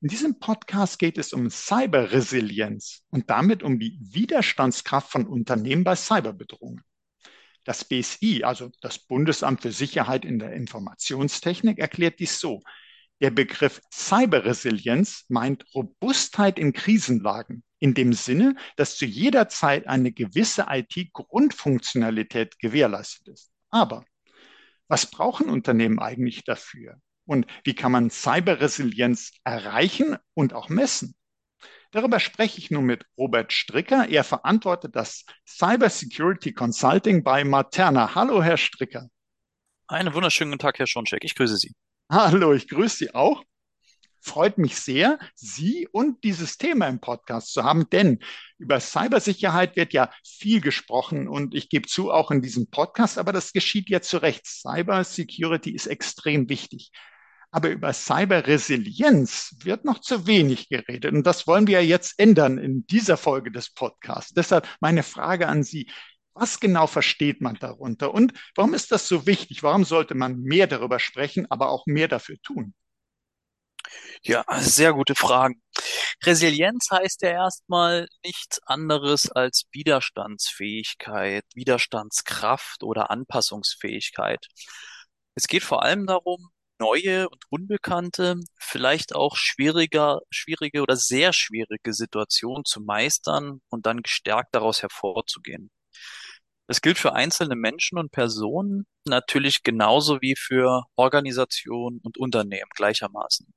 In diesem Podcast geht es um Cyberresilienz und damit um die Widerstandskraft von Unternehmen bei Cyberbedrohungen. Das BSI, also das Bundesamt für Sicherheit in der Informationstechnik, erklärt dies so. Der Begriff Cyberresilienz meint Robustheit in Krisenlagen in dem Sinne, dass zu jeder Zeit eine gewisse IT-Grundfunktionalität gewährleistet ist. Aber was brauchen Unternehmen eigentlich dafür? Und wie kann man Cyberresilienz erreichen und auch messen? Darüber spreche ich nun mit Robert Stricker. Er verantwortet das Cybersecurity Consulting bei Materna. Hallo, Herr Stricker. Einen wunderschönen guten Tag, Herr Schoncheck. Ich grüße Sie. Hallo, ich grüße Sie auch. Freut mich sehr, Sie und dieses Thema im Podcast zu haben, denn über Cybersicherheit wird ja viel gesprochen und ich gebe zu, auch in diesem Podcast, aber das geschieht ja zu Recht. Cybersecurity ist extrem wichtig. Aber über Cyberresilienz wird noch zu wenig geredet. Und das wollen wir jetzt ändern in dieser Folge des Podcasts. Deshalb meine Frage an Sie. Was genau versteht man darunter? Und warum ist das so wichtig? Warum sollte man mehr darüber sprechen, aber auch mehr dafür tun? Ja, sehr gute Fragen. Resilienz heißt ja erstmal nichts anderes als Widerstandsfähigkeit, Widerstandskraft oder Anpassungsfähigkeit. Es geht vor allem darum, neue und unbekannte, vielleicht auch schwieriger, schwierige oder sehr schwierige Situationen zu meistern und dann gestärkt daraus hervorzugehen. Das gilt für einzelne Menschen und Personen natürlich genauso wie für Organisationen und Unternehmen gleichermaßen.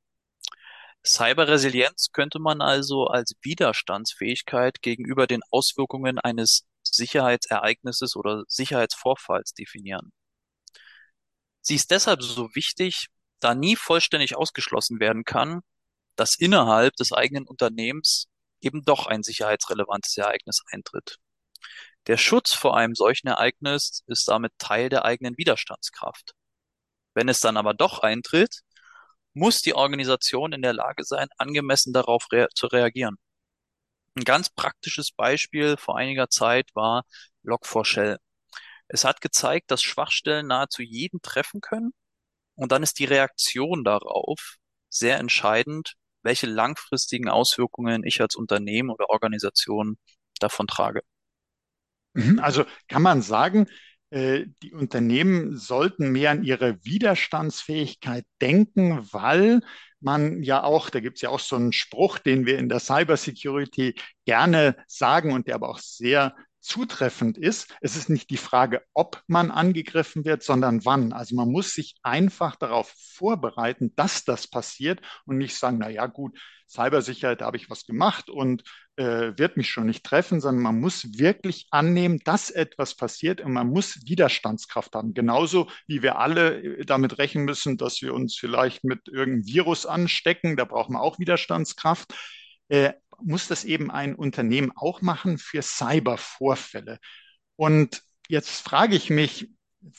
Cyberresilienz könnte man also als Widerstandsfähigkeit gegenüber den Auswirkungen eines Sicherheitsereignisses oder Sicherheitsvorfalls definieren. Sie ist deshalb so wichtig, da nie vollständig ausgeschlossen werden kann, dass innerhalb des eigenen Unternehmens eben doch ein sicherheitsrelevantes Ereignis eintritt. Der Schutz vor einem solchen Ereignis ist damit Teil der eigenen Widerstandskraft. Wenn es dann aber doch eintritt, muss die Organisation in der Lage sein, angemessen darauf rea zu reagieren. Ein ganz praktisches Beispiel vor einiger Zeit war Log4Shell. Es hat gezeigt, dass Schwachstellen nahezu jeden treffen können und dann ist die Reaktion darauf sehr entscheidend, welche langfristigen Auswirkungen ich als Unternehmen oder Organisation davon trage. Mhm, also kann man sagen, äh, die Unternehmen sollten mehr an ihre Widerstandsfähigkeit denken, weil man ja auch, da gibt es ja auch so einen Spruch, den wir in der Cybersecurity gerne sagen und der aber auch sehr zutreffend ist. Es ist nicht die Frage, ob man angegriffen wird, sondern wann. Also man muss sich einfach darauf vorbereiten, dass das passiert und nicht sagen, na ja, gut, Cybersicherheit, da habe ich was gemacht und äh, wird mich schon nicht treffen, sondern man muss wirklich annehmen, dass etwas passiert und man muss Widerstandskraft haben. Genauso wie wir alle äh, damit rechnen müssen, dass wir uns vielleicht mit irgendeinem Virus anstecken, da brauchen wir auch Widerstandskraft. Äh, muss das eben ein Unternehmen auch machen für Cybervorfälle. Und jetzt frage ich mich,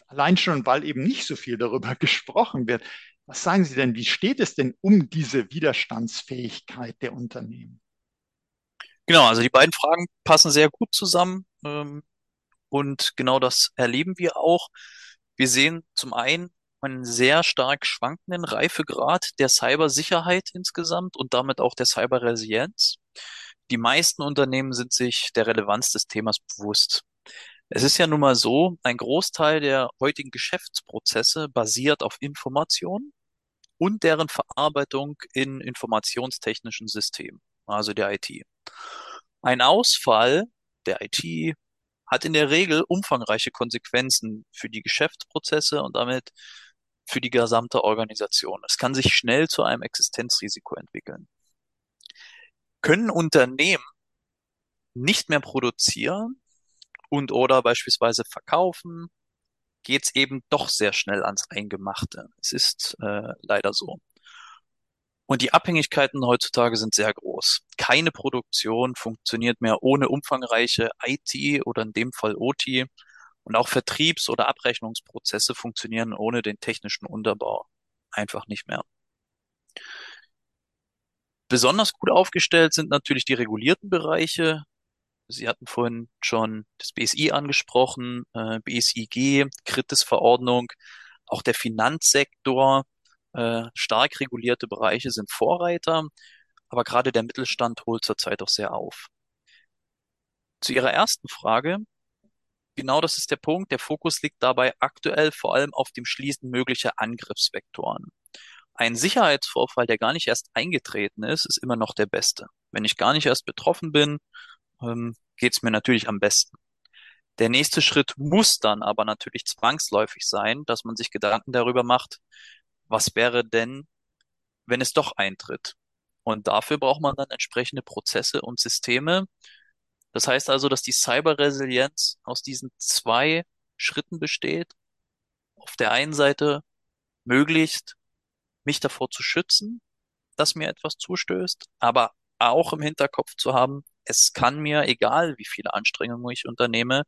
allein schon, weil eben nicht so viel darüber gesprochen wird, was sagen Sie denn, wie steht es denn um diese Widerstandsfähigkeit der Unternehmen? Genau, also die beiden Fragen passen sehr gut zusammen. Ähm, und genau das erleben wir auch. Wir sehen zum einen einen sehr stark schwankenden Reifegrad der Cybersicherheit insgesamt und damit auch der Cyberresilienz. Die meisten Unternehmen sind sich der Relevanz des Themas bewusst. Es ist ja nun mal so, ein Großteil der heutigen Geschäftsprozesse basiert auf Informationen und deren Verarbeitung in informationstechnischen Systemen, also der IT. Ein Ausfall der IT hat in der Regel umfangreiche Konsequenzen für die Geschäftsprozesse und damit für die gesamte Organisation. Es kann sich schnell zu einem Existenzrisiko entwickeln. Können Unternehmen nicht mehr produzieren und oder beispielsweise verkaufen, geht es eben doch sehr schnell ans Eingemachte. Es ist äh, leider so. Und die Abhängigkeiten heutzutage sind sehr groß. Keine Produktion funktioniert mehr ohne umfangreiche IT oder in dem Fall OT. Und auch Vertriebs- oder Abrechnungsprozesse funktionieren ohne den technischen Unterbau einfach nicht mehr. Besonders gut aufgestellt sind natürlich die regulierten Bereiche. Sie hatten vorhin schon das BSI angesprochen, äh, BSIG, Kritis-Verordnung, auch der Finanzsektor, äh, stark regulierte Bereiche sind Vorreiter, aber gerade der Mittelstand holt zurzeit auch sehr auf. Zu Ihrer ersten Frage. Genau das ist der Punkt. Der Fokus liegt dabei aktuell vor allem auf dem Schließen möglicher Angriffsvektoren. Ein Sicherheitsvorfall, der gar nicht erst eingetreten ist, ist immer noch der beste. Wenn ich gar nicht erst betroffen bin, ähm, geht es mir natürlich am besten. Der nächste Schritt muss dann aber natürlich zwangsläufig sein, dass man sich Gedanken darüber macht, was wäre denn, wenn es doch eintritt? Und dafür braucht man dann entsprechende Prozesse und Systeme. Das heißt also, dass die Cyberresilienz aus diesen zwei Schritten besteht. Auf der einen Seite möglichst mich davor zu schützen, dass mir etwas zustößt, aber auch im Hinterkopf zu haben, es kann mir, egal wie viele Anstrengungen ich unternehme,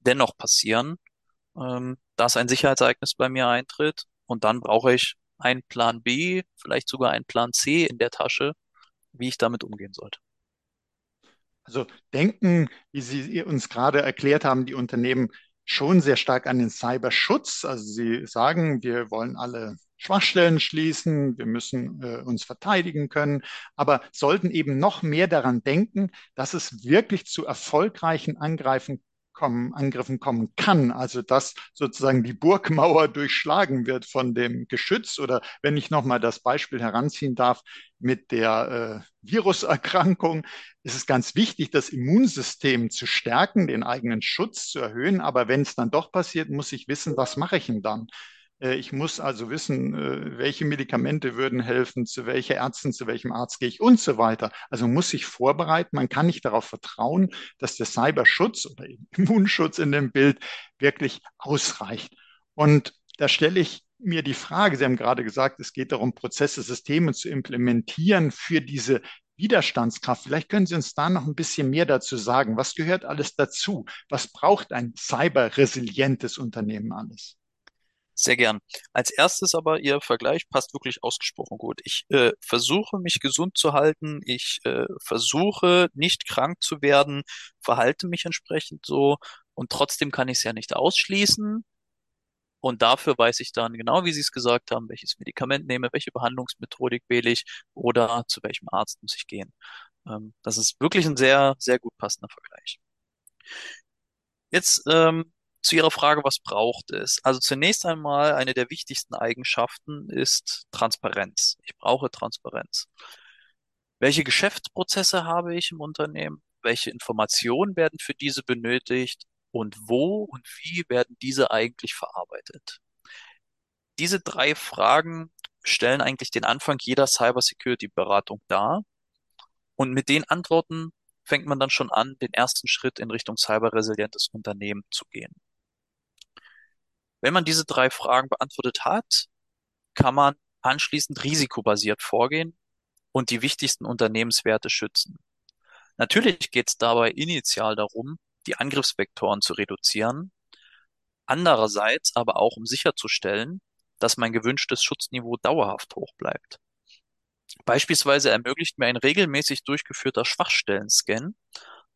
dennoch passieren, ähm, dass ein Sicherheitsereignis bei mir eintritt und dann brauche ich einen Plan B, vielleicht sogar einen Plan C in der Tasche, wie ich damit umgehen sollte. Also denken, wie Sie uns gerade erklärt haben, die Unternehmen schon sehr stark an den Cyberschutz. Also Sie sagen, wir wollen alle Schwachstellen schließen, wir müssen äh, uns verteidigen können, aber sollten eben noch mehr daran denken, dass es wirklich zu erfolgreichen Angreifen kommen, Angriffen kommen kann. Also dass sozusagen die Burgmauer durchschlagen wird von dem Geschütz oder wenn ich nochmal das Beispiel heranziehen darf mit der äh, Viruserkrankung, ist es ganz wichtig, das Immunsystem zu stärken, den eigenen Schutz zu erhöhen. Aber wenn es dann doch passiert, muss ich wissen, was mache ich denn dann? Äh, ich muss also wissen, äh, welche Medikamente würden helfen, zu welcher Ärztin, zu welchem Arzt gehe ich und so weiter. Also muss ich vorbereiten. Man kann nicht darauf vertrauen, dass der Cyberschutz oder Immunschutz in dem Bild wirklich ausreicht. Und da stelle ich mir die Frage, Sie haben gerade gesagt, es geht darum, Prozesse, Systeme zu implementieren für diese Widerstandskraft. Vielleicht können Sie uns da noch ein bisschen mehr dazu sagen. Was gehört alles dazu? Was braucht ein cyberresilientes Unternehmen alles? Sehr gern. Als erstes aber, Ihr Vergleich passt wirklich ausgesprochen gut. Ich äh, versuche, mich gesund zu halten. Ich äh, versuche, nicht krank zu werden, verhalte mich entsprechend so. Und trotzdem kann ich es ja nicht ausschließen. Und dafür weiß ich dann, genau wie Sie es gesagt haben, welches Medikament nehme, welche Behandlungsmethodik wähle ich oder zu welchem Arzt muss ich gehen. Ähm, das ist wirklich ein sehr, sehr gut passender Vergleich. Jetzt ähm, zu Ihrer Frage, was braucht es? Also zunächst einmal eine der wichtigsten Eigenschaften ist Transparenz. Ich brauche Transparenz. Welche Geschäftsprozesse habe ich im Unternehmen? Welche Informationen werden für diese benötigt? Und wo und wie werden diese eigentlich verarbeitet? Diese drei Fragen stellen eigentlich den Anfang jeder Cybersecurity-Beratung dar. Und mit den Antworten fängt man dann schon an, den ersten Schritt in Richtung cyberresilientes Unternehmen zu gehen. Wenn man diese drei Fragen beantwortet hat, kann man anschließend risikobasiert vorgehen und die wichtigsten Unternehmenswerte schützen. Natürlich geht es dabei initial darum, die Angriffsvektoren zu reduzieren, andererseits aber auch um sicherzustellen, dass mein gewünschtes Schutzniveau dauerhaft hoch bleibt. Beispielsweise ermöglicht mir ein regelmäßig durchgeführter Schwachstellen-Scan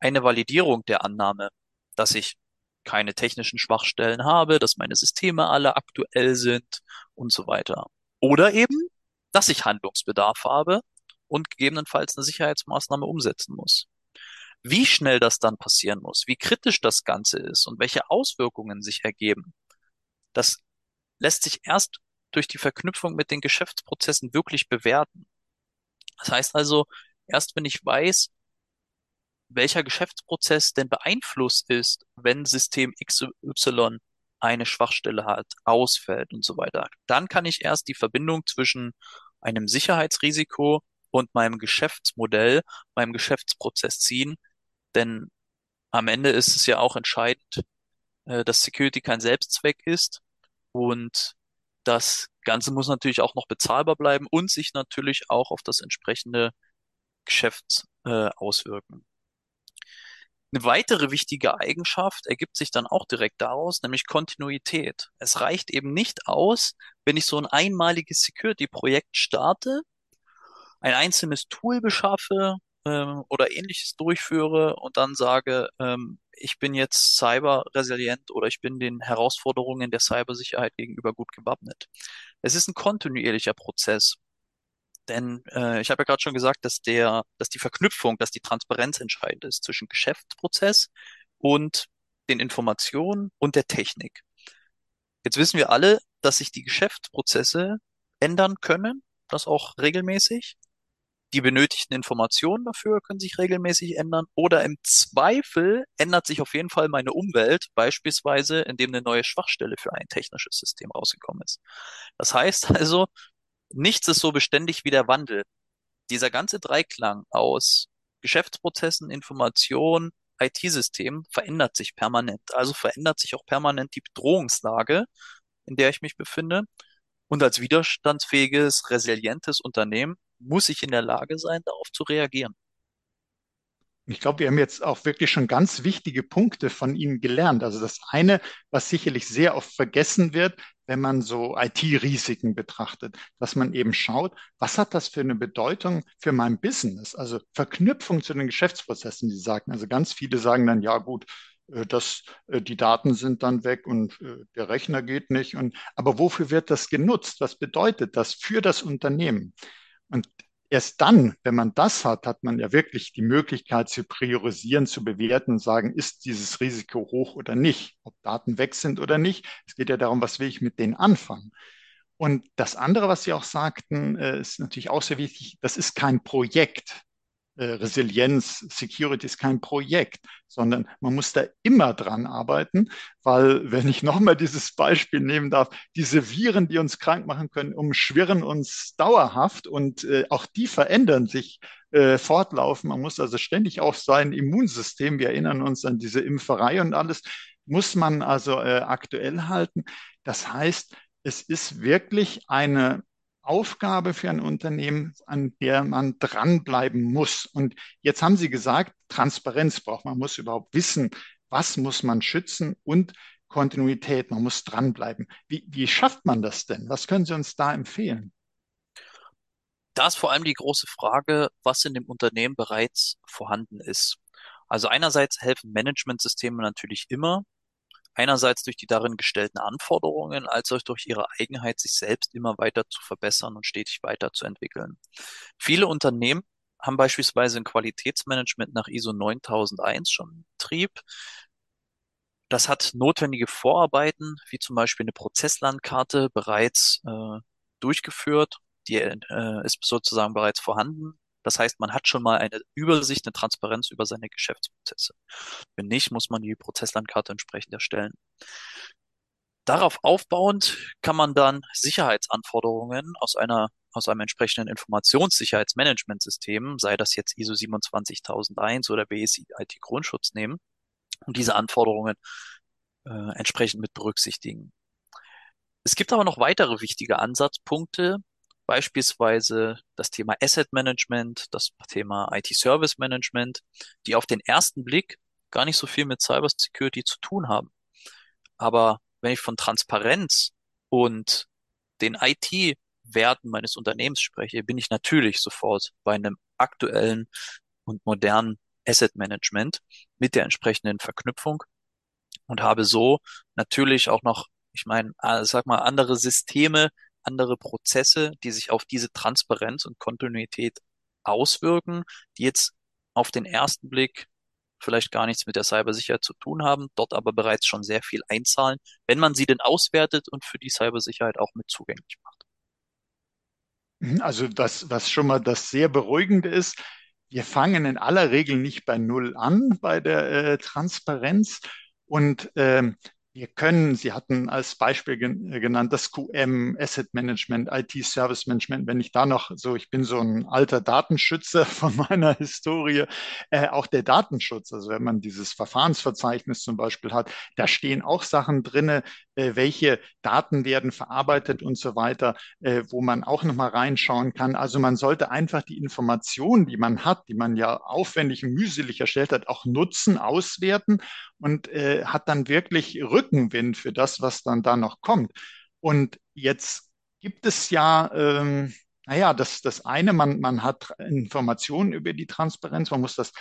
eine Validierung der Annahme, dass ich keine technischen Schwachstellen habe, dass meine Systeme alle aktuell sind und so weiter. Oder eben, dass ich Handlungsbedarf habe und gegebenenfalls eine Sicherheitsmaßnahme umsetzen muss. Wie schnell das dann passieren muss, wie kritisch das Ganze ist und welche Auswirkungen sich ergeben, das lässt sich erst durch die Verknüpfung mit den Geschäftsprozessen wirklich bewerten. Das heißt also, erst wenn ich weiß, welcher Geschäftsprozess denn beeinflusst ist, wenn System XY eine Schwachstelle hat, ausfällt und so weiter. Dann kann ich erst die Verbindung zwischen einem Sicherheitsrisiko und meinem Geschäftsmodell, meinem Geschäftsprozess ziehen. Denn am Ende ist es ja auch entscheidend, äh, dass Security kein Selbstzweck ist und Das Ganze muss natürlich auch noch bezahlbar bleiben und sich natürlich auch auf das entsprechende Geschäft äh, auswirken. Eine weitere wichtige Eigenschaft ergibt sich dann auch direkt daraus, nämlich Kontinuität. Es reicht eben nicht aus, wenn ich so ein einmaliges Security-Projekt starte, ein einzelnes Tool beschaffe ähm, oder ähnliches durchführe und dann sage, ähm, ich bin jetzt cyber-resilient oder ich bin den Herausforderungen der Cybersicherheit gegenüber gut gewappnet. Es ist ein kontinuierlicher Prozess. Denn äh, ich habe ja gerade schon gesagt, dass der, dass die Verknüpfung, dass die Transparenz entscheidend ist zwischen Geschäftsprozess und den Informationen und der Technik. Jetzt wissen wir alle, dass sich die Geschäftsprozesse ändern können, das auch regelmäßig. Die benötigten Informationen dafür können sich regelmäßig ändern oder im Zweifel ändert sich auf jeden Fall meine Umwelt, beispielsweise indem eine neue Schwachstelle für ein technisches System rausgekommen ist. Das heißt also, nichts ist so beständig wie der Wandel. Dieser ganze Dreiklang aus Geschäftsprozessen, Information, IT-System verändert sich permanent. Also verändert sich auch permanent die Bedrohungslage, in der ich mich befinde. Und als widerstandsfähiges, resilientes Unternehmen muss ich in der Lage sein, darauf zu reagieren. Ich glaube, wir haben jetzt auch wirklich schon ganz wichtige Punkte von Ihnen gelernt. Also das eine, was sicherlich sehr oft vergessen wird, wenn man so IT-Risiken betrachtet, dass man eben schaut, was hat das für eine Bedeutung für mein Business? Also Verknüpfung zu den Geschäftsprozessen, die sagen. Also ganz viele sagen dann, ja gut, äh, dass äh, die Daten sind dann weg und äh, der Rechner geht nicht. Und, aber wofür wird das genutzt? Was bedeutet das für das Unternehmen? Und erst dann, wenn man das hat, hat man ja wirklich die Möglichkeit zu priorisieren, zu bewerten und sagen, ist dieses Risiko hoch oder nicht, ob Daten weg sind oder nicht. Es geht ja darum, was will ich mit denen anfangen. Und das andere, was Sie auch sagten, ist natürlich auch sehr wichtig, das ist kein Projekt äh, Resilienz, Security ist kein Projekt, sondern man muss da immer dran arbeiten, weil, wenn ich nochmal dieses Beispiel nehmen darf, diese Viren, die uns krank machen können, umschwirren uns dauerhaft und äh, auch die verändern sich äh, fortlaufen. Man muss also ständig auf sein Immunsystem, wir erinnern uns an diese Impferei und alles, muss man also äh, aktuell halten. Das heißt, es ist wirklich eine Aufgabe für ein Unternehmen, an der man dranbleiben muss. Und jetzt haben Sie gesagt, Transparenz braucht man, muss überhaupt wissen, was muss man schützen und Kontinuität, man muss dranbleiben. Wie, wie schafft man das denn? Was können Sie uns da empfehlen? Da ist vor allem die große Frage, was in dem Unternehmen bereits vorhanden ist. Also einerseits helfen Managementsysteme natürlich immer, einerseits durch die darin gestellten Anforderungen, als auch durch ihre Eigenheit, sich selbst immer weiter zu verbessern und stetig weiterzuentwickeln. Viele Unternehmen haben beispielsweise ein Qualitätsmanagement nach ISO 9001 schon in Betrieb. Das hat notwendige Vorarbeiten, wie zum Beispiel eine Prozesslandkarte bereits äh, durchgeführt. Die äh, ist sozusagen bereits vorhanden. Das heißt, man hat schon mal eine Übersicht, eine Transparenz über seine Geschäftsprozesse. Wenn nicht, muss man die Prozesslandkarte entsprechend erstellen. Darauf aufbauend kann man dann Sicherheitsanforderungen aus einer aus einem entsprechenden Informationssicherheitsmanagementsystem, sei das jetzt ISO 27001 oder BSI IT Grundschutz nehmen und diese Anforderungen äh, entsprechend mit berücksichtigen. Es gibt aber noch weitere wichtige Ansatzpunkte, beispielsweise das Thema Asset Management, das Thema IT Service Management, die auf den ersten Blick gar nicht so viel mit Cyber Security zu tun haben. Aber wenn ich von Transparenz und den IT-Werten meines Unternehmens spreche, bin ich natürlich sofort bei einem aktuellen und modernen Asset Management mit der entsprechenden Verknüpfung und habe so natürlich auch noch, ich meine, äh, sag mal, andere Systeme, andere Prozesse, die sich auf diese Transparenz und Kontinuität auswirken, die jetzt auf den ersten Blick vielleicht gar nichts mit der Cybersicherheit zu tun haben, dort aber bereits schon sehr viel einzahlen, wenn man sie denn auswertet und für die Cybersicherheit auch mit zugänglich macht. Mhm, also das, was schon mal das sehr beruhigende ist, wir fangen in aller Regel nicht bei Null an bei der äh, Transparenz. Und ähm, wir können, Sie hatten als Beispiel äh, genannt, das QM, Asset Management, IT Service Management. Wenn ich da noch so, ich bin so ein alter Datenschützer von meiner Historie, äh, auch der Datenschutz. Also wenn man dieses Verfahrensverzeichnis zum Beispiel hat, da stehen auch Sachen drinne, welche Daten werden verarbeitet und so weiter, äh, wo man auch nochmal reinschauen kann. Also man sollte einfach die Informationen, die man hat, die man ja aufwendig und mühselig erstellt hat, auch nutzen, auswerten und äh, hat dann wirklich Rückenwind für das, was dann da noch kommt. Und jetzt gibt es ja, ähm, naja, das, das eine, man, man hat Informationen über die Transparenz, man muss das,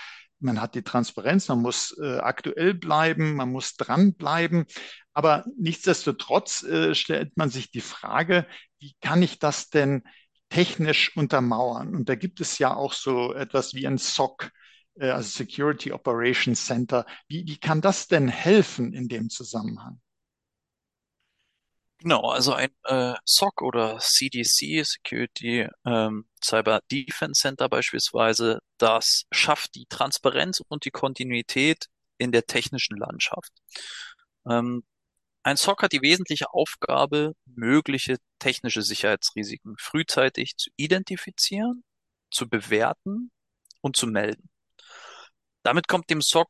man hat die Transparenz, man muss äh, aktuell bleiben, man muss dranbleiben. Aber nichtsdestotrotz äh, stellt man sich die Frage, wie kann ich das denn technisch untermauern? Und da gibt es ja auch so etwas wie ein SOC, äh, also Security Operations Center. Wie, wie kann das denn helfen in dem Zusammenhang? Genau, also ein äh, SOC oder CDC, Security ähm, Cyber Defense Center beispielsweise, das schafft die Transparenz und die Kontinuität in der technischen Landschaft. Ähm, ein SOC hat die wesentliche Aufgabe, mögliche technische Sicherheitsrisiken frühzeitig zu identifizieren, zu bewerten und zu melden. Damit kommt dem SOC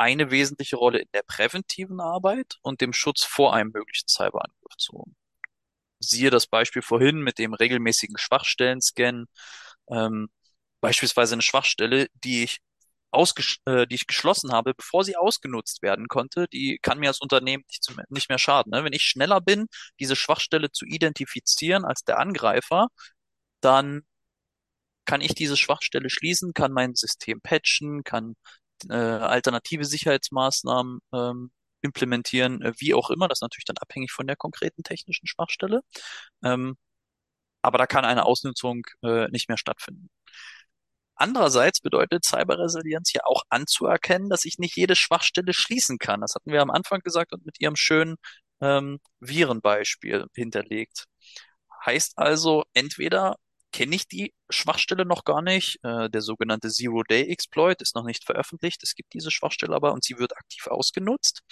eine wesentliche Rolle in der präventiven Arbeit und dem Schutz vor einem möglichen Cyberangriff zu. Siehe das Beispiel vorhin mit dem regelmäßigen Schwachstellen-Scan, ähm, beispielsweise eine Schwachstelle, die ich ausges äh, die ich geschlossen habe, bevor sie ausgenutzt werden konnte, die kann mir als Unternehmen nicht, nicht mehr schaden. Ne? Wenn ich schneller bin, diese Schwachstelle zu identifizieren als der Angreifer, dann kann ich diese Schwachstelle schließen, kann mein System patchen, kann äh, alternative Sicherheitsmaßnahmen ähm, implementieren, äh, wie auch immer. Das ist natürlich dann abhängig von der konkreten technischen Schwachstelle. Ähm, aber da kann eine Ausnutzung äh, nicht mehr stattfinden. Andererseits bedeutet Cyberresilienz ja auch anzuerkennen, dass ich nicht jede Schwachstelle schließen kann. Das hatten wir am Anfang gesagt und mit Ihrem schönen ähm, Virenbeispiel hinterlegt. Heißt also, entweder kenne ich die Schwachstelle noch gar nicht. Äh, der sogenannte Zero-Day-Exploit ist noch nicht veröffentlicht. Es gibt diese Schwachstelle aber und sie wird aktiv ausgenutzt.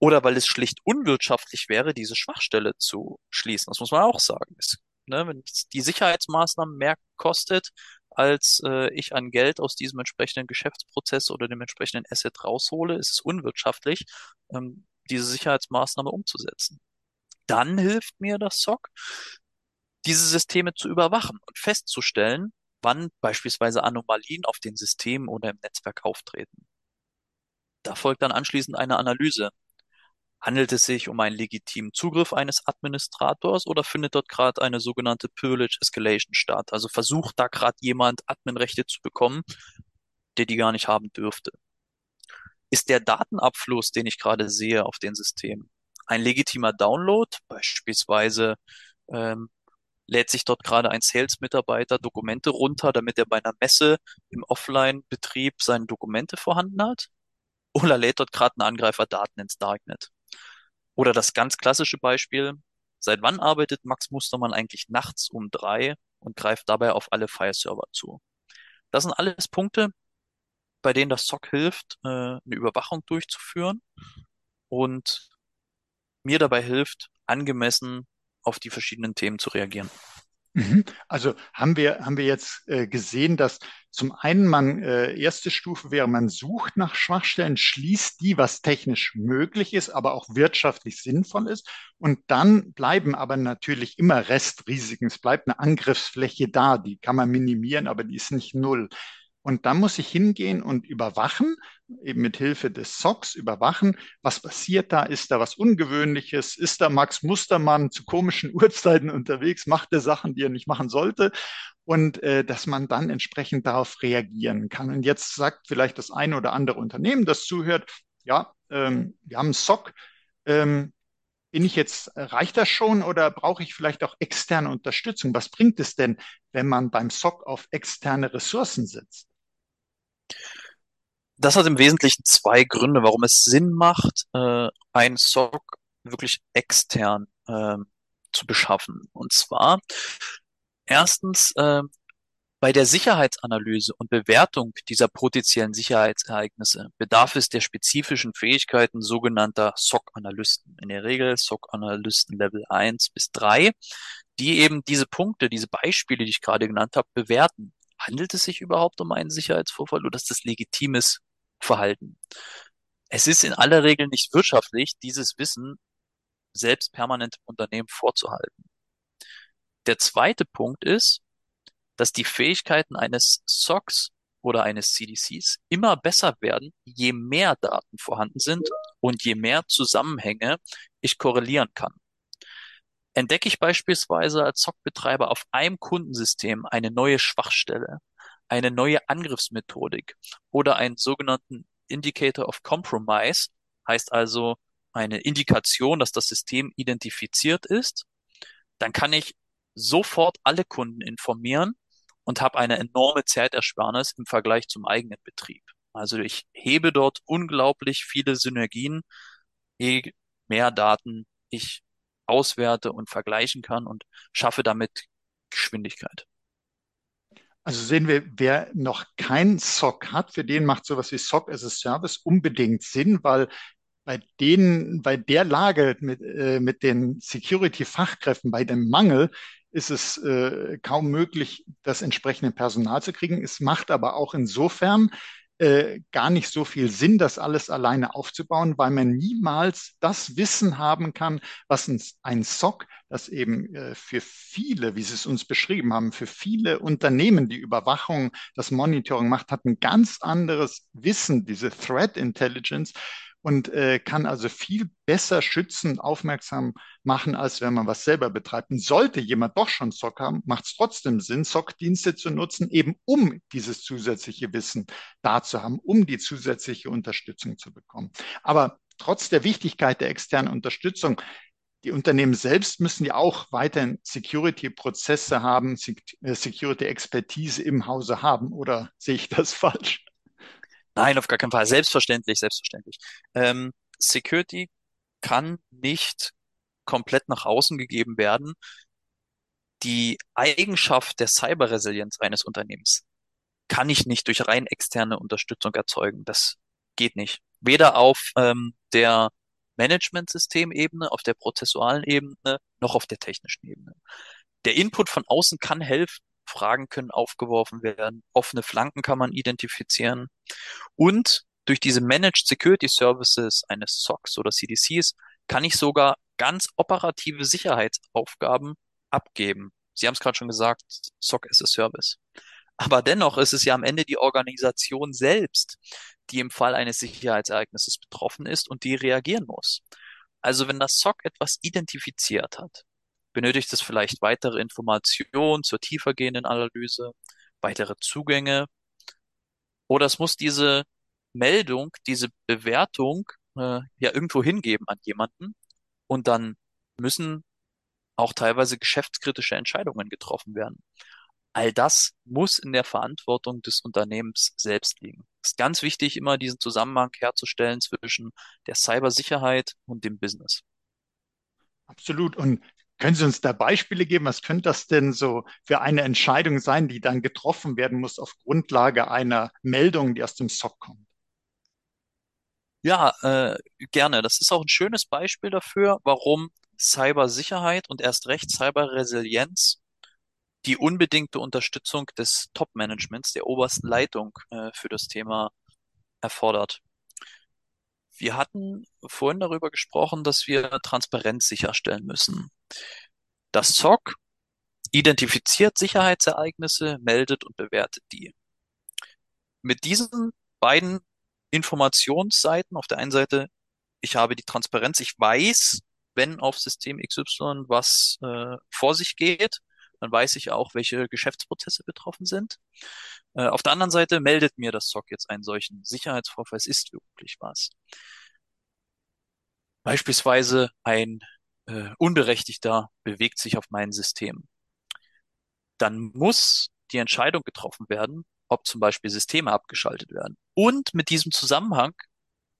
Oder weil es schlicht unwirtschaftlich wäre, diese Schwachstelle zu schließen. Das muss man auch sagen. Es, ne, wenn die Sicherheitsmaßnahmen mehr kostet, als äh, ich an Geld aus diesem entsprechenden Geschäftsprozess oder dem entsprechenden Asset raushole, ist es unwirtschaftlich, ähm, diese Sicherheitsmaßnahme umzusetzen. Dann hilft mir das SOC, diese Systeme zu überwachen und festzustellen, wann beispielsweise Anomalien auf den Systemen oder im Netzwerk auftreten. Da folgt dann anschließend eine Analyse. Handelt es sich um einen legitimen Zugriff eines Administrators oder findet dort gerade eine sogenannte Privilege Escalation statt? Also versucht da gerade jemand Adminrechte zu bekommen, der die gar nicht haben dürfte. Ist der Datenabfluss, den ich gerade sehe auf den Systemen, ein legitimer Download, beispielsweise ähm, lädt sich dort gerade ein Sales-Mitarbeiter Dokumente runter, damit er bei einer Messe im Offline-Betrieb seine Dokumente vorhanden hat? Oder lädt dort gerade ein Angreifer Daten ins Darknet? Oder das ganz klassische Beispiel, seit wann arbeitet Max Mustermann eigentlich nachts um drei und greift dabei auf alle File-Server zu? Das sind alles Punkte, bei denen das SOC hilft, äh, eine Überwachung durchzuführen und mir dabei hilft, angemessen auf die verschiedenen Themen zu reagieren. Mhm. Also haben wir, haben wir jetzt äh, gesehen, dass zum einen man äh, erste Stufe wäre, man sucht nach Schwachstellen, schließt die, was technisch möglich ist, aber auch wirtschaftlich sinnvoll ist. Und dann bleiben aber natürlich immer Restrisiken. Es bleibt eine Angriffsfläche da, die kann man minimieren, aber die ist nicht null. Und dann muss ich hingehen und überwachen, eben mit Hilfe des SOCs überwachen, was passiert da, ist da was Ungewöhnliches, ist da Max Mustermann zu komischen Uhrzeiten unterwegs, macht er Sachen, die er nicht machen sollte und äh, dass man dann entsprechend darauf reagieren kann. Und jetzt sagt vielleicht das eine oder andere Unternehmen, das zuhört, ja, ähm, wir haben einen SOC, ähm, bin ich jetzt, reicht das schon oder brauche ich vielleicht auch externe Unterstützung? Was bringt es denn, wenn man beim SOC auf externe Ressourcen sitzt? Das hat im Wesentlichen zwei Gründe, warum es Sinn macht, äh, ein SOC wirklich extern äh, zu beschaffen. Und zwar erstens äh, bei der Sicherheitsanalyse und Bewertung dieser potenziellen Sicherheitsereignisse bedarf es der spezifischen Fähigkeiten sogenannter SOC-Analysten. In der Regel SOC-Analysten Level 1 bis 3, die eben diese Punkte, diese Beispiele, die ich gerade genannt habe, bewerten. Handelt es sich überhaupt um einen Sicherheitsvorfall oder ist das legitimes Verhalten? Es ist in aller Regel nicht wirtschaftlich, dieses Wissen selbst permanent im Unternehmen vorzuhalten. Der zweite Punkt ist, dass die Fähigkeiten eines SOCs oder eines CDCs immer besser werden, je mehr Daten vorhanden sind und je mehr Zusammenhänge ich korrelieren kann. Entdecke ich beispielsweise als SOC-Betreiber auf einem Kundensystem eine neue Schwachstelle, eine neue Angriffsmethodik oder einen sogenannten Indicator of Compromise, heißt also eine Indikation, dass das System identifiziert ist, dann kann ich sofort alle Kunden informieren und habe eine enorme Zeitersparnis im Vergleich zum eigenen Betrieb. Also ich hebe dort unglaublich viele Synergien, je mehr Daten ich auswerte und vergleichen kann und schaffe damit Geschwindigkeit. Also sehen wir, wer noch kein SOC hat, für den macht sowas wie SOC as a Service unbedingt Sinn, weil bei denen, bei der Lage mit, äh, mit den Security-Fachkräften, bei dem Mangel, ist es äh, kaum möglich, das entsprechende Personal zu kriegen. Es macht aber auch insofern äh, gar nicht so viel Sinn, das alles alleine aufzubauen, weil man niemals das Wissen haben kann, was ein SOC, das eben äh, für viele, wie Sie es uns beschrieben haben, für viele Unternehmen, die Überwachung, das Monitoring macht, hat ein ganz anderes Wissen, diese Threat Intelligence, und äh, kann also viel besser schützen, aufmerksam machen, als wenn man was selber betreibt. Und sollte jemand doch schon SOC haben, macht es trotzdem Sinn, SOC-Dienste zu nutzen, eben um dieses zusätzliche Wissen da zu haben, um die zusätzliche Unterstützung zu bekommen. Aber trotz der Wichtigkeit der externen Unterstützung, die Unternehmen selbst müssen ja auch weiterhin Security-Prozesse haben, äh, Security-Expertise im Hause haben. Oder sehe ich das falsch? Nein, auf gar keinen Fall. Selbstverständlich, selbstverständlich. Ähm, Security kann nicht komplett nach außen gegeben werden. Die Eigenschaft der Cyberresilienz eines Unternehmens kann ich nicht durch rein externe Unterstützung erzeugen. Das geht nicht. Weder auf ähm, der Management-System-Ebene, auf der prozessualen Ebene, noch auf der technischen Ebene. Der Input von außen kann helfen, Fragen können aufgeworfen werden, offene Flanken kann man identifizieren und durch diese Managed Security Services eines SOCs oder CDCs kann ich sogar ganz operative Sicherheitsaufgaben abgeben. Sie haben es gerade schon gesagt, SOC as a Service. Aber dennoch ist es ja am Ende die Organisation selbst, die im Fall eines Sicherheitsereignisses betroffen ist und die reagieren muss. Also wenn das SOC etwas identifiziert hat, benötigt es vielleicht weitere Informationen zur tiefergehenden Analyse, weitere Zugänge oder es muss diese Meldung, diese Bewertung äh, ja irgendwo hingeben an jemanden und dann müssen auch teilweise geschäftskritische Entscheidungen getroffen werden. All das muss in der Verantwortung des Unternehmens selbst liegen. Es ist ganz wichtig, immer diesen Zusammenhang herzustellen zwischen der Cybersicherheit und dem Business. Absolut. Und können Sie uns da Beispiele geben? Was könnte das denn so für eine Entscheidung sein, die dann getroffen werden muss auf Grundlage einer Meldung, die aus dem SOC kommt? Ja, äh, gerne. Das ist auch ein schönes Beispiel dafür, warum Cybersicherheit und erst recht Cyberresilienz die unbedingte Unterstützung des Top-Managements, der obersten Leitung äh, für das Thema erfordert. Wir hatten vorhin darüber gesprochen, dass wir Transparenz sicherstellen müssen. Das SOC identifiziert Sicherheitsereignisse, meldet und bewertet die. Mit diesen beiden Informationsseiten, auf der einen Seite, ich habe die Transparenz, ich weiß, wenn auf System XY was äh, vor sich geht, dann weiß ich auch, welche Geschäftsprozesse betroffen sind. Äh, auf der anderen Seite meldet mir das SOC jetzt einen solchen Sicherheitsvorfall, es ist wirklich was. Beispielsweise ein äh, Unberechtigter bewegt sich auf mein System. Dann muss die Entscheidung getroffen werden, ob zum Beispiel Systeme abgeschaltet werden. Und mit diesem Zusammenhang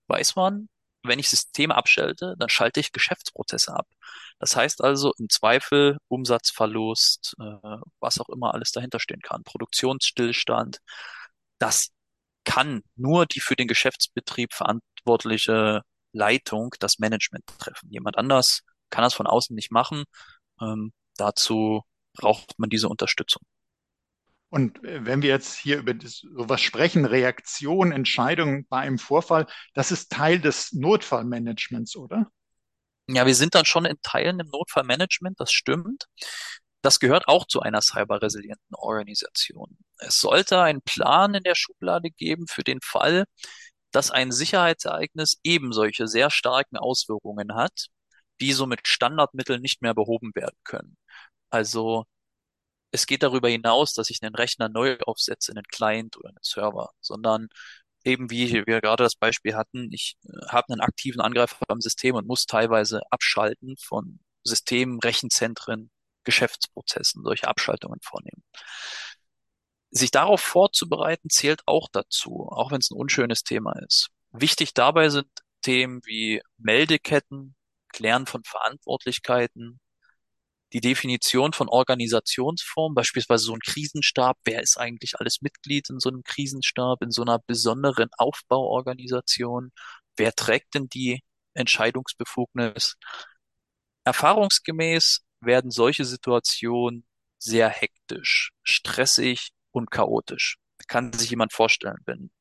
weiß man, wenn ich Systeme abschalte, dann schalte ich Geschäftsprozesse ab. Das heißt also im Zweifel Umsatzverlust, äh, was auch immer alles dahinter stehen kann, Produktionsstillstand. Das kann nur die für den Geschäftsbetrieb verantwortliche Leitung, das Management treffen. Jemand anders kann das von außen nicht machen. Ähm, dazu braucht man diese Unterstützung. Und äh, wenn wir jetzt hier über sowas sprechen, Reaktion, Entscheidung bei einem Vorfall, das ist Teil des Notfallmanagements, oder? Ja, wir sind dann schon in Teilen im Notfallmanagement, das stimmt. Das gehört auch zu einer cyberresilienten Organisation. Es sollte einen Plan in der Schublade geben für den Fall, dass ein Sicherheitsereignis eben solche sehr starken Auswirkungen hat, die so mit Standardmitteln nicht mehr behoben werden können. Also es geht darüber hinaus, dass ich einen Rechner neu aufsetze, einen Client oder einen Server, sondern eben wie wir gerade das Beispiel hatten, ich äh, habe einen aktiven Angreifer am System und muss teilweise abschalten von Systemen, Rechenzentren, Geschäftsprozessen, solche Abschaltungen vornehmen. Sich darauf vorzubereiten zählt auch dazu, auch wenn es ein unschönes Thema ist. Wichtig dabei sind Themen wie Meldeketten, Klären von Verantwortlichkeiten, die Definition von Organisationsform, beispielsweise so ein Krisenstab. Wer ist eigentlich alles Mitglied in so einem Krisenstab, in so einer besonderen Aufbauorganisation? Wer trägt denn die Entscheidungsbefugnis? Erfahrungsgemäß werden solche Situationen sehr hektisch, stressig und chaotisch. Kann sich jemand vorstellen, wenn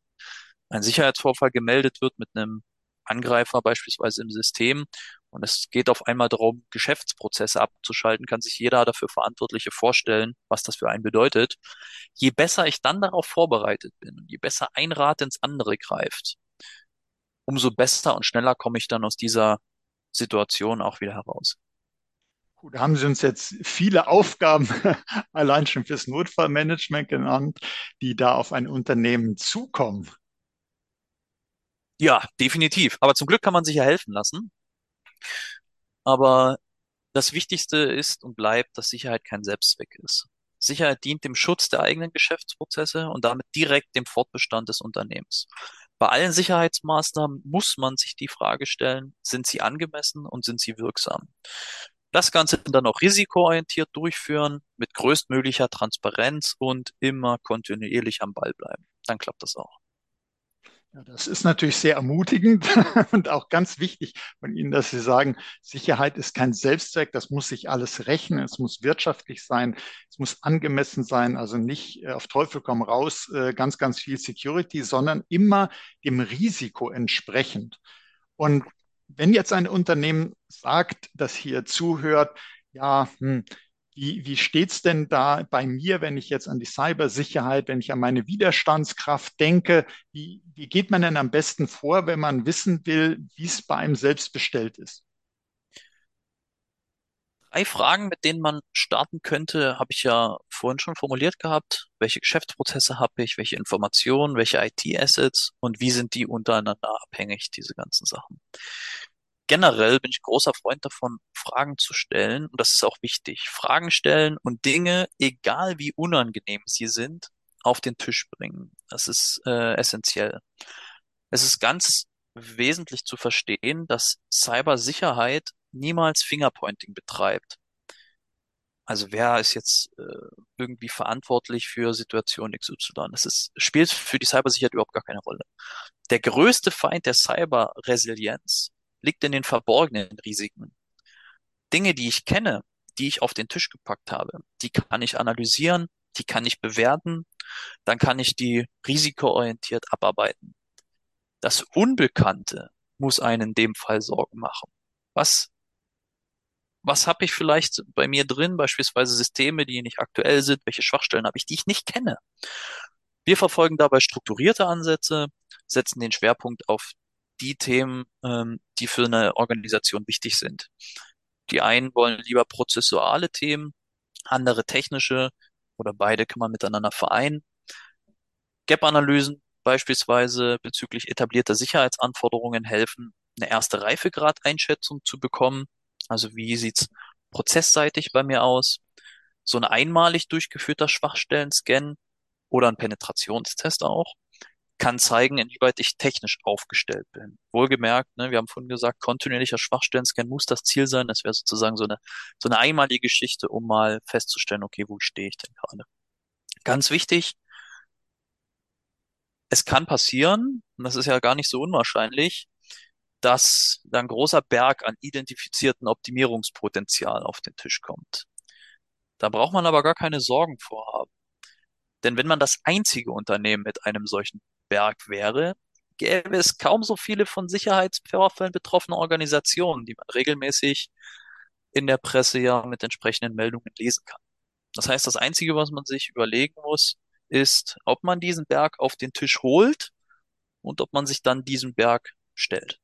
ein Sicherheitsvorfall gemeldet wird mit einem Angreifer beispielsweise im System und es geht auf einmal darum, Geschäftsprozesse abzuschalten, kann sich jeder dafür Verantwortliche vorstellen, was das für einen bedeutet. Je besser ich dann darauf vorbereitet bin je besser ein Rad ins andere greift, umso besser und schneller komme ich dann aus dieser Situation auch wieder heraus. Gut, haben Sie uns jetzt viele Aufgaben allein schon fürs Notfallmanagement genannt, die da auf ein Unternehmen zukommen. Ja, definitiv. Aber zum Glück kann man sich ja helfen lassen. Aber das Wichtigste ist und bleibt, dass Sicherheit kein Selbstzweck ist. Sicherheit dient dem Schutz der eigenen Geschäftsprozesse und damit direkt dem Fortbestand des Unternehmens. Bei allen Sicherheitsmaßnahmen muss man sich die Frage stellen, sind sie angemessen und sind sie wirksam? Das Ganze dann auch risikoorientiert durchführen, mit größtmöglicher Transparenz und immer kontinuierlich am Ball bleiben. Dann klappt das auch. Ja, das ist natürlich sehr ermutigend und auch ganz wichtig von Ihnen, dass Sie sagen, Sicherheit ist kein Selbstzweck, das muss sich alles rechnen, es muss wirtschaftlich sein, es muss angemessen sein, also nicht äh, auf Teufel komm raus, äh, ganz, ganz viel Security, sondern immer dem Risiko entsprechend. Und wenn jetzt ein Unternehmen sagt, das hier zuhört, ja, hm, wie, wie steht's denn da bei mir, wenn ich jetzt an die Cybersicherheit, wenn ich an meine Widerstandskraft denke? Wie, wie geht man denn am besten vor, wenn man wissen will, wie es bei einem selbst bestellt ist? Drei Fragen, mit denen man starten könnte, habe ich ja vorhin schon formuliert gehabt. Welche Geschäftsprozesse habe ich? Welche Informationen? Welche IT-Assets? Und wie sind die untereinander abhängig, diese ganzen Sachen? Generell bin ich großer Freund davon, Fragen zu stellen. Und das ist auch wichtig. Fragen stellen und Dinge, egal wie unangenehm sie sind, auf den Tisch bringen. Das ist äh, essentiell. Es ist ganz wesentlich zu verstehen, dass Cybersicherheit niemals Fingerpointing betreibt. Also wer ist jetzt äh, irgendwie verantwortlich für Situation XY? Das ist, spielt für die Cybersicherheit überhaupt gar keine Rolle. Der größte Feind der Cyberresilienz liegt in den verborgenen Risiken. Dinge, die ich kenne, die ich auf den Tisch gepackt habe, die kann ich analysieren, die kann ich bewerten, dann kann ich die risikoorientiert abarbeiten. Das Unbekannte muss einen in dem Fall Sorgen machen. Was, was habe ich vielleicht bei mir drin, beispielsweise Systeme, die nicht aktuell sind, welche Schwachstellen habe ich, die ich nicht kenne? Wir verfolgen dabei strukturierte Ansätze, setzen den Schwerpunkt auf die Themen, ähm, die für eine Organisation wichtig sind. Die einen wollen lieber prozessuale Themen, andere technische oder beide kann man miteinander vereinen. Gap-Analysen beispielsweise bezüglich etablierter Sicherheitsanforderungen helfen, eine erste Reifegradeinschätzung zu bekommen. Also wie sieht's prozessseitig bei mir aus? So ein einmalig durchgeführter Schwachstellen-Scan oder ein Penetrationstest auch kann zeigen, inwieweit ich technisch aufgestellt bin. Wohlgemerkt, ne, wir haben vorhin gesagt, kontinuierlicher Schwachstellen-Scan muss das Ziel sein. Das wäre sozusagen so eine, so eine einmalige Geschichte, um mal festzustellen, okay, wo stehe ich denn gerade? Ganz wichtig, es kann passieren, und das ist ja gar nicht so unwahrscheinlich, dass da ein großer Berg an identifizierten Optimierungspotenzial auf den Tisch kommt. Da braucht man aber gar keine Sorgen vorhaben. Denn wenn man das einzige Unternehmen mit einem solchen Berg wäre, gäbe es kaum so viele von Sicherheitsvorfällen betroffene Organisationen, die man regelmäßig in der Presse ja mit entsprechenden Meldungen lesen kann. Das heißt, das Einzige, was man sich überlegen muss, ist, ob man diesen Berg auf den Tisch holt und ob man sich dann diesem Berg stellt.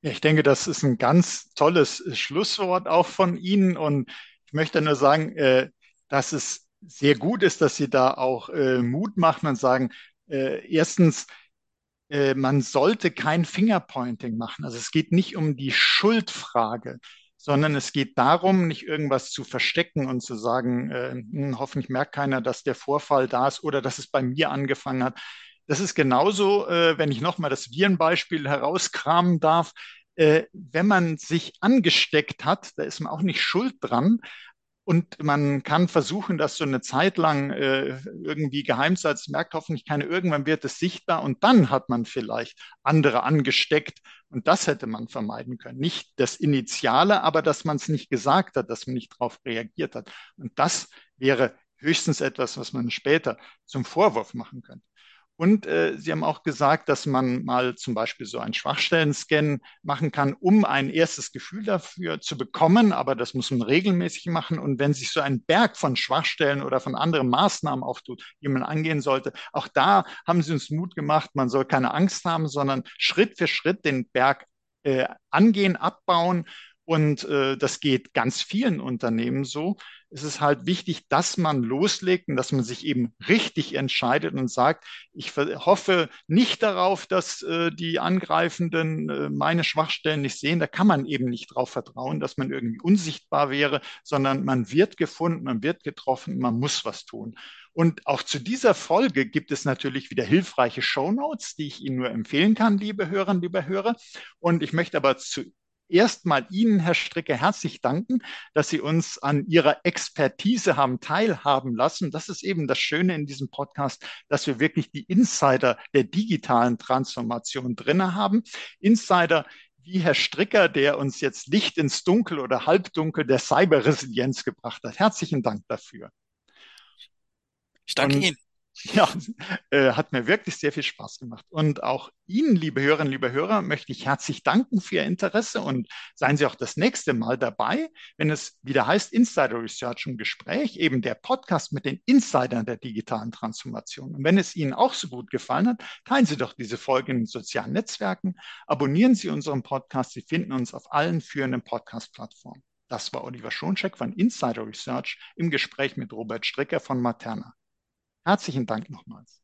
Ich denke, das ist ein ganz tolles Schlusswort auch von Ihnen. Und ich möchte nur sagen, äh, dass es sehr gut ist, dass Sie da auch äh, Mut machen und sagen, äh, erstens, äh, man sollte kein Fingerpointing machen. Also es geht nicht um die Schuldfrage, sondern es geht darum, nicht irgendwas zu verstecken und zu sagen, äh, hm, hoffentlich merkt keiner, dass der Vorfall da ist oder dass es bei mir angefangen hat. Das ist genauso, äh, wenn ich nochmal das Virenbeispiel herauskramen darf. Äh, wenn man sich angesteckt hat, da ist man auch nicht schuld dran, und man kann versuchen, das so eine Zeit lang äh, irgendwie geheim zu halten. merkt hoffentlich keiner. Irgendwann wird es sichtbar und dann hat man vielleicht andere angesteckt. Und das hätte man vermeiden können. Nicht das Initiale, aber dass man es nicht gesagt hat, dass man nicht darauf reagiert hat. Und das wäre höchstens etwas, was man später zum Vorwurf machen könnte. Und äh, Sie haben auch gesagt, dass man mal zum Beispiel so einen Schwachstellen-Scan machen kann, um ein erstes Gefühl dafür zu bekommen. Aber das muss man regelmäßig machen. Und wenn sich so ein Berg von Schwachstellen oder von anderen Maßnahmen auftut, die man angehen sollte, auch da haben Sie uns Mut gemacht. Man soll keine Angst haben, sondern Schritt für Schritt den Berg äh, angehen, abbauen und äh, das geht ganz vielen Unternehmen so. Es ist halt wichtig, dass man loslegt und dass man sich eben richtig entscheidet und sagt, ich hoffe nicht darauf, dass äh, die Angreifenden äh, meine Schwachstellen nicht sehen. Da kann man eben nicht darauf vertrauen, dass man irgendwie unsichtbar wäre, sondern man wird gefunden, man wird getroffen, man muss was tun. Und auch zu dieser Folge gibt es natürlich wieder hilfreiche Shownotes, die ich Ihnen nur empfehlen kann, liebe Hörerinnen, liebe Hörer. Und ich möchte aber zu erstmal Ihnen, Herr Stricke, herzlich danken, dass Sie uns an Ihrer Expertise haben teilhaben lassen. Das ist eben das Schöne in diesem Podcast, dass wir wirklich die Insider der digitalen Transformation drinne haben. Insider, wie Herr Stricker, der uns jetzt Licht ins Dunkel oder Halbdunkel der Cyberresilienz gebracht hat. Herzlichen Dank dafür. Ich danke Und Ihnen. Ja, äh, hat mir wirklich sehr viel Spaß gemacht. Und auch Ihnen, liebe Hörerinnen, liebe Hörer, möchte ich herzlich danken für Ihr Interesse und seien Sie auch das nächste Mal dabei, wenn es wieder heißt Insider Research im Gespräch, eben der Podcast mit den Insidern der digitalen Transformation. Und wenn es Ihnen auch so gut gefallen hat, teilen Sie doch diese Folge in den sozialen Netzwerken, abonnieren Sie unseren Podcast. Sie finden uns auf allen führenden Podcast-Plattformen. Das war Oliver Schoncheck von Insider Research im Gespräch mit Robert Stricker von Materna. Herzlichen Dank nochmals.